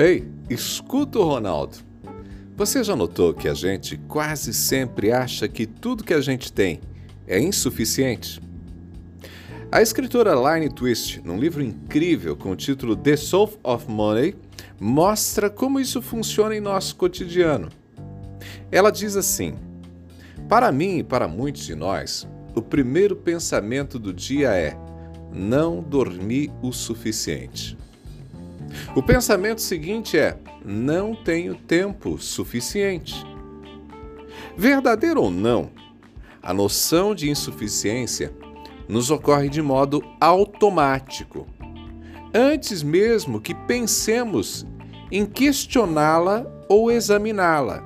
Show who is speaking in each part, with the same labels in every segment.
Speaker 1: Ei, escuta o Ronaldo. Você já notou que a gente quase sempre acha que tudo que a gente tem é insuficiente? A escritora Line Twist, num livro incrível com o título The Soul of Money, mostra como isso funciona em nosso cotidiano. Ela diz assim: Para mim e para muitos de nós, o primeiro pensamento do dia é: não dormi o suficiente. O pensamento seguinte é: não tenho tempo suficiente. Verdadeiro ou não, a noção de insuficiência nos ocorre de modo automático, antes mesmo que pensemos em questioná-la ou examiná-la.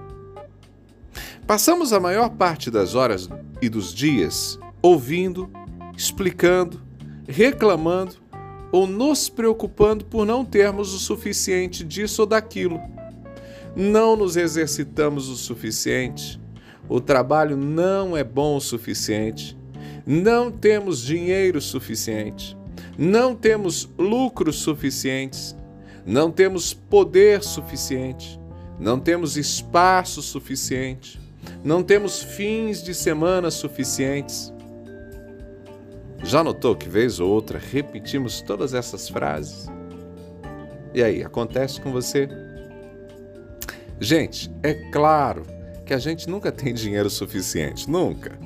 Speaker 1: Passamos a maior parte das horas e dos dias ouvindo, explicando, reclamando ou nos preocupando por não termos o suficiente disso ou daquilo. Não nos exercitamos o suficiente, o trabalho não é bom o suficiente, não temos dinheiro suficiente, não temos lucros suficientes, não temos poder suficiente, não temos espaço suficiente, não temos fins de semana suficientes. Já notou que vez ou outra repetimos todas essas frases? E aí, acontece com você? Gente, é claro que a gente nunca tem dinheiro suficiente, nunca.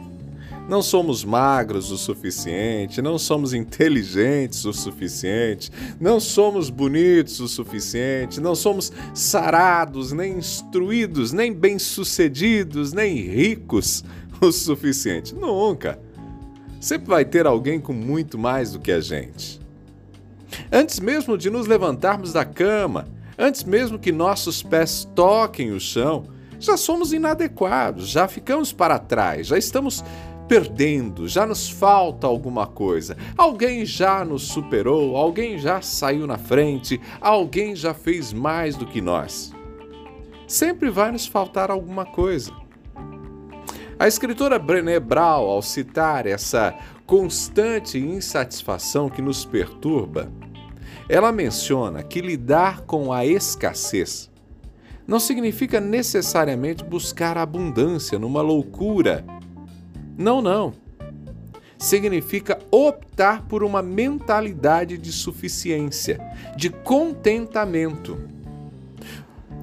Speaker 1: Não somos magros o suficiente, não somos inteligentes o suficiente, não somos bonitos o suficiente, não somos sarados, nem instruídos, nem bem-sucedidos, nem ricos o suficiente. Nunca. Sempre vai ter alguém com muito mais do que a gente. Antes mesmo de nos levantarmos da cama, antes mesmo que nossos pés toquem o chão, já somos inadequados, já ficamos para trás, já estamos perdendo, já nos falta alguma coisa. Alguém já nos superou, alguém já saiu na frente, alguém já fez mais do que nós. Sempre vai nos faltar alguma coisa. A escritora Brené Brown, ao citar essa constante insatisfação que nos perturba, ela menciona que lidar com a escassez não significa necessariamente buscar abundância numa loucura. Não, não. Significa optar por uma mentalidade de suficiência, de contentamento.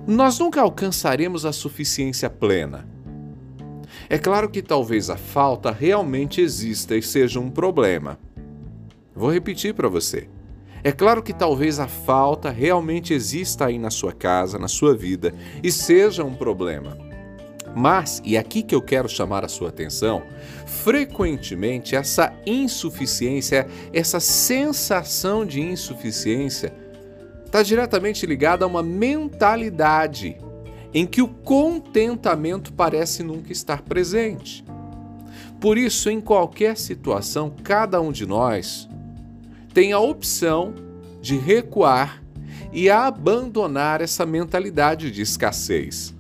Speaker 1: Nós nunca alcançaremos a suficiência plena é claro que talvez a falta realmente exista e seja um problema. Vou repetir para você. É claro que talvez a falta realmente exista aí na sua casa, na sua vida e seja um problema. Mas, e aqui que eu quero chamar a sua atenção, frequentemente essa insuficiência, essa sensação de insuficiência, está diretamente ligada a uma mentalidade em que o contentamento parece nunca estar presente. Por isso, em qualquer situação, cada um de nós tem a opção de recuar e abandonar essa mentalidade de escassez.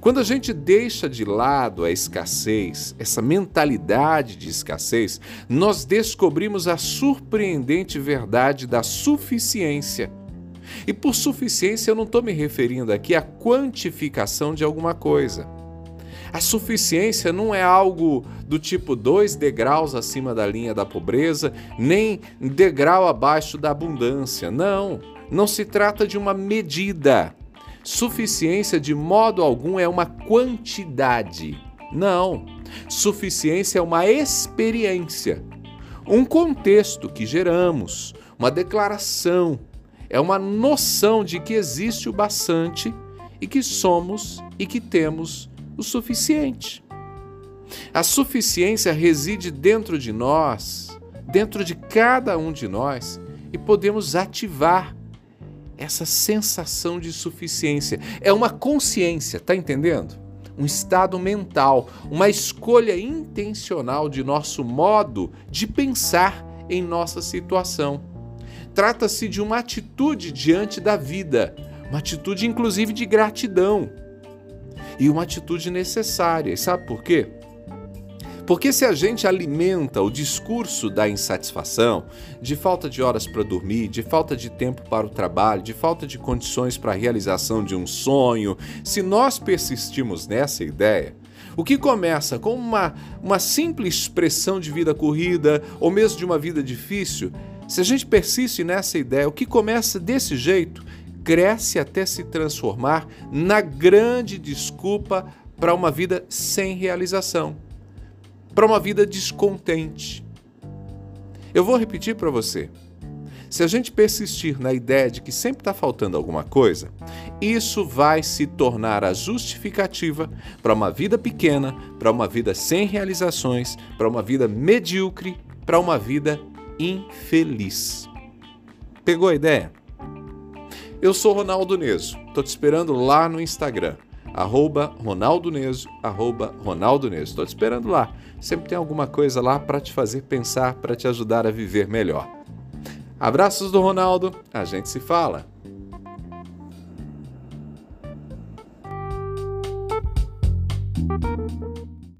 Speaker 1: Quando a gente deixa de lado a escassez, essa mentalidade de escassez, nós descobrimos a surpreendente verdade da suficiência e por suficiência eu não estou me referindo aqui à quantificação de alguma coisa. A suficiência não é algo do tipo dois degraus acima da linha da pobreza, nem degrau abaixo da abundância. Não, não se trata de uma medida. Suficiência de modo algum é uma quantidade. Não. Suficiência é uma experiência, um contexto que geramos, uma declaração, é uma noção de que existe o bastante e que somos e que temos o suficiente. A suficiência reside dentro de nós, dentro de cada um de nós, e podemos ativar essa sensação de suficiência. É uma consciência, tá entendendo? Um estado mental, uma escolha intencional de nosso modo de pensar em nossa situação. Trata-se de uma atitude diante da vida, uma atitude inclusive de gratidão e uma atitude necessária. E sabe por quê? Porque se a gente alimenta o discurso da insatisfação, de falta de horas para dormir, de falta de tempo para o trabalho, de falta de condições para a realização de um sonho, se nós persistimos nessa ideia, o que começa com uma, uma simples expressão de vida corrida ou mesmo de uma vida difícil, se a gente persiste nessa ideia, o que começa desse jeito cresce até se transformar na grande desculpa para uma vida sem realização, para uma vida descontente. Eu vou repetir para você. Se a gente persistir na ideia de que sempre está faltando alguma coisa, isso vai se tornar a justificativa para uma vida pequena, para uma vida sem realizações, para uma vida medíocre, para uma vida infeliz. Pegou a ideia? Eu sou Ronaldo Neso, tô te esperando lá no Instagram, arroba Ronaldo Neso, arroba Ronaldo Neso. Tô te esperando lá. Sempre tem alguma coisa lá para te fazer pensar, para te ajudar a viver melhor. Abraços do Ronaldo, a gente se fala.